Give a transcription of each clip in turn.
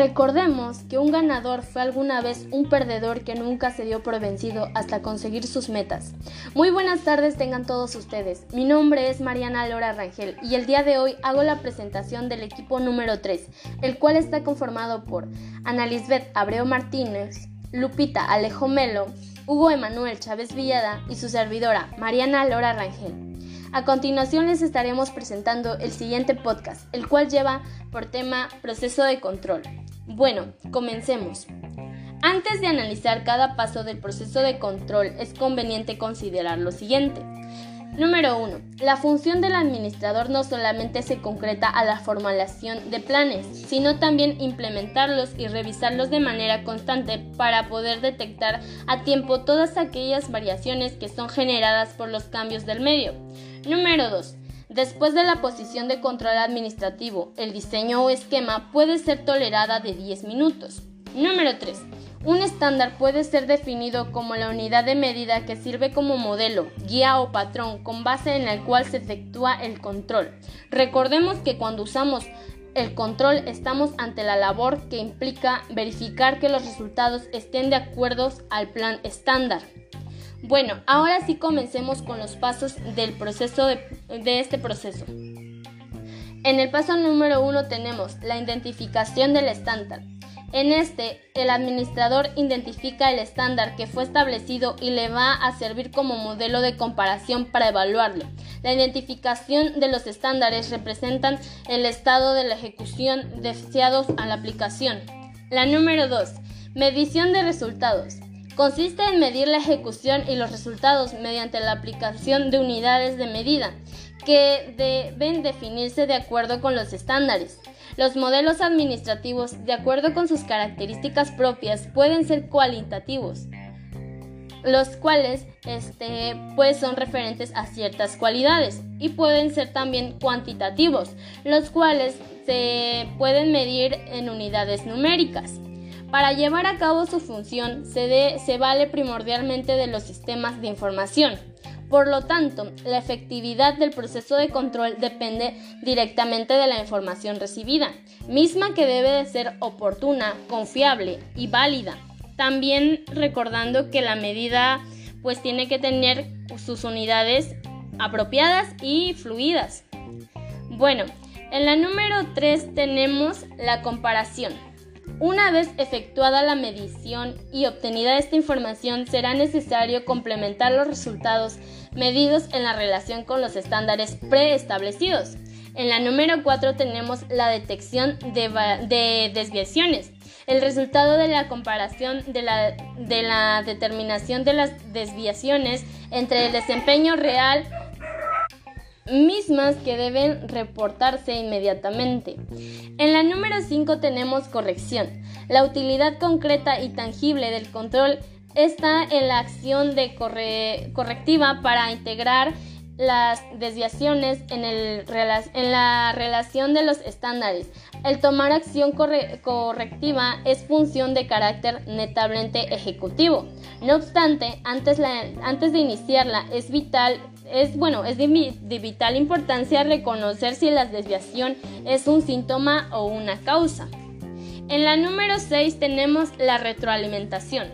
Recordemos que un ganador fue alguna vez un perdedor que nunca se dio por vencido hasta conseguir sus metas. Muy buenas tardes tengan todos ustedes. Mi nombre es Mariana Lora Rangel y el día de hoy hago la presentación del equipo número 3, el cual está conformado por Ana Lisbeth Abreu Martínez, Lupita Alejo Melo, Hugo Emanuel Chávez Villada y su servidora Mariana Lora Rangel. A continuación les estaremos presentando el siguiente podcast, el cual lleva por tema proceso de control. Bueno, comencemos. Antes de analizar cada paso del proceso de control es conveniente considerar lo siguiente. Número 1. La función del administrador no solamente se concreta a la formulación de planes, sino también implementarlos y revisarlos de manera constante para poder detectar a tiempo todas aquellas variaciones que son generadas por los cambios del medio. Número 2. Después de la posición de control administrativo, el diseño o esquema puede ser tolerada de 10 minutos. Número 3. Un estándar puede ser definido como la unidad de medida que sirve como modelo, guía o patrón con base en el cual se efectúa el control. Recordemos que cuando usamos el control estamos ante la labor que implica verificar que los resultados estén de acuerdo al plan estándar. Bueno, ahora sí comencemos con los pasos del proceso de, de este proceso. En el paso número uno tenemos la identificación del estándar. En este, el administrador identifica el estándar que fue establecido y le va a servir como modelo de comparación para evaluarlo. La identificación de los estándares representan el estado de la ejecución deseados a la aplicación. La número 2. Medición de resultados. Consiste en medir la ejecución y los resultados mediante la aplicación de unidades de medida que deben definirse de acuerdo con los estándares. Los modelos administrativos, de acuerdo con sus características propias, pueden ser cualitativos, los cuales este, pues son referentes a ciertas cualidades y pueden ser también cuantitativos, los cuales se pueden medir en unidades numéricas. Para llevar a cabo su función se, se vale primordialmente de los sistemas de información. Por lo tanto, la efectividad del proceso de control depende directamente de la información recibida, misma que debe de ser oportuna, confiable y válida. También recordando que la medida pues tiene que tener sus unidades apropiadas y fluidas. Bueno, en la número 3 tenemos la comparación. Una vez efectuada la medición y obtenida esta información, será necesario complementar los resultados medidos en la relación con los estándares preestablecidos. En la número 4 tenemos la detección de, desviaciones. El resultado de la comparación de la, de la determinación de las desviaciones entre el desempeño real mismas que deben reportarse inmediatamente. En la número 5 tenemos corrección. La utilidad concreta y tangible del control está en la acción de correctiva para integrar las desviaciones en, en, la relación de los estándares. El tomar acción correctiva es función de carácter netamente ejecutivo. No obstante, antes, antes de iniciarla es vital es bueno, es de, vital importancia reconocer si la desviación es un síntoma o una causa. En la número 6 tenemos la retroalimentación.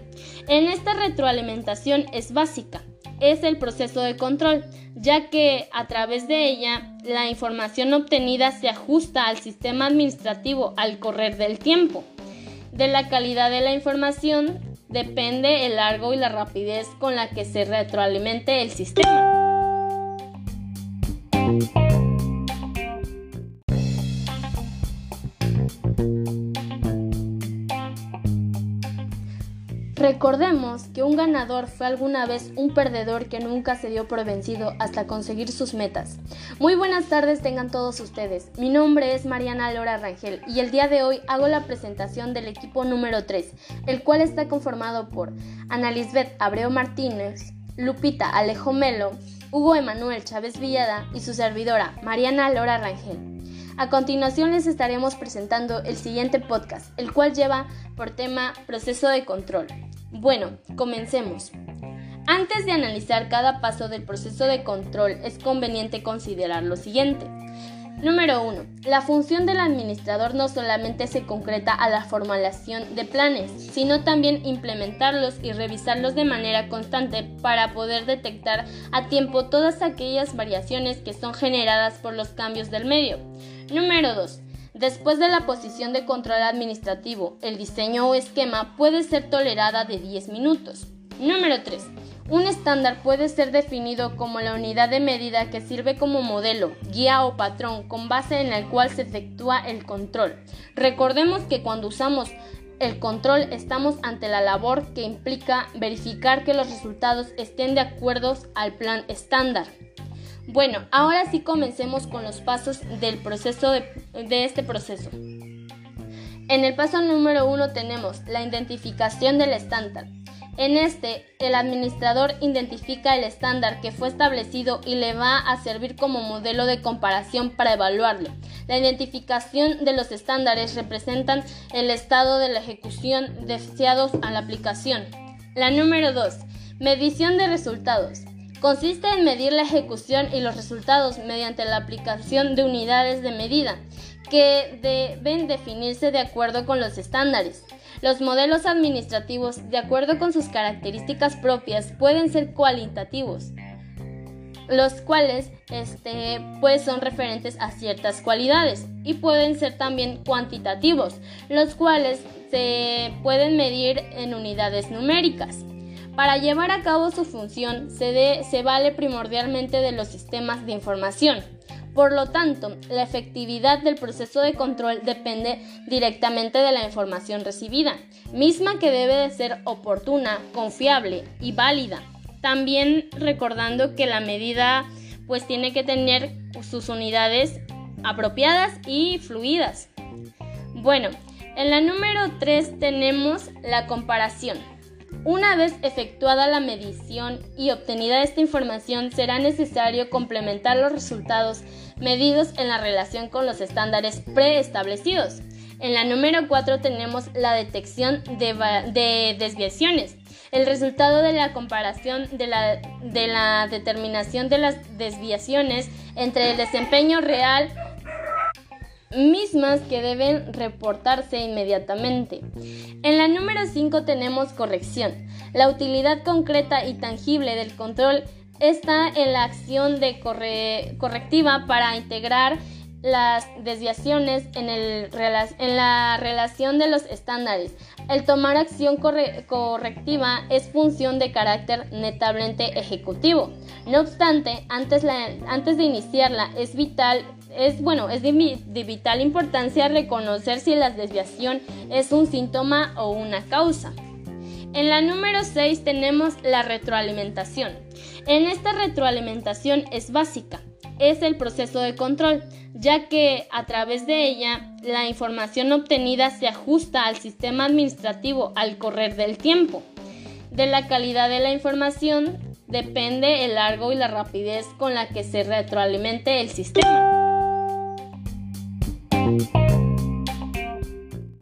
En esta retroalimentación es básica, es el proceso de control, ya que a través de ella la información obtenida se ajusta al sistema administrativo al correr del tiempo. De la calidad de la información depende el largo y la rapidez con la que se retroalimente el sistema. Recordemos que un ganador fue alguna vez un perdedor que nunca se dio por vencido hasta conseguir sus metas. Muy buenas tardes tengan todos ustedes. Mi nombre es Mariana Lora Rangel y el día de hoy hago la presentación del equipo número 3, el cual está conformado por Ana Lisbeth Abreu Martínez, Lupita Alejo Melo, Hugo Emanuel Chávez Villada y su servidora, Mariana Lora Rangel. A continuación les estaremos presentando el siguiente podcast, el cual lleva por tema proceso de control. Bueno, comencemos. Antes de analizar cada paso del proceso de control es conveniente considerar lo siguiente. Número 1. La función del administrador no solamente se concreta a la formulación de planes, sino también implementarlos y revisarlos de manera constante para poder detectar a tiempo todas aquellas variaciones que son generadas por los cambios del medio. Número 2. Después de la posición de control administrativo, el diseño o esquema puede ser tolerada de 10 minutos. Número 3. Un estándar puede ser definido como la unidad de medida que sirve como modelo, guía o patrón con base en el cual se efectúa el control. Recordemos que cuando usamos el control estamos ante la labor que implica verificar que los resultados estén de acuerdo al plan estándar. Bueno, ahora sí comencemos con los pasos del proceso de, este proceso. En el paso número uno tenemos la identificación del estándar. En este, el administrador identifica el estándar que fue establecido y le va a servir como modelo de comparación para evaluarlo. La identificación de los estándares representan el estado de la ejecución deseados a la aplicación. La número 2. Medición de resultados. Consiste en medir la ejecución y los resultados mediante la aplicación de unidades de medida que deben definirse de acuerdo con los estándares. Los modelos administrativos, de acuerdo con sus características propias, pueden ser cualitativos, los cuales este, pues son referentes a ciertas cualidades y pueden ser también cuantitativos, los cuales se pueden medir en unidades numéricas. Para llevar a cabo su función se, se vale primordialmente de los sistemas de información. Por lo tanto, la efectividad del proceso de control depende directamente de la información recibida, misma que debe de ser oportuna, confiable y válida. También recordando que la medida pues tiene que tener sus unidades apropiadas y fluidas. Bueno, en la número 3 tenemos la comparación. Una vez efectuada la medición y obtenida esta información, será necesario complementar los resultados medidos en la relación con los estándares preestablecidos. En la número 4 tenemos la detección de, desviaciones. El resultado de la comparación de la, de la determinación de las desviaciones entre el desempeño real mismas que deben reportarse inmediatamente. En la número 5 tenemos corrección. La utilidad concreta y tangible del control está en la acción de correctiva para integrar las desviaciones en, en, la relación de los estándares. El tomar acción correctiva es función de carácter netamente ejecutivo. No obstante, antes, antes de iniciarla es vital es bueno, es de, vital importancia reconocer si la desviación es un síntoma o una causa. En la número 6 tenemos la retroalimentación. En esta retroalimentación es básica, es el proceso de control, ya que a través de ella la información obtenida se ajusta al sistema administrativo al correr del tiempo. De la calidad de la información depende el largo y la rapidez con la que se retroalimente el sistema. Thank you.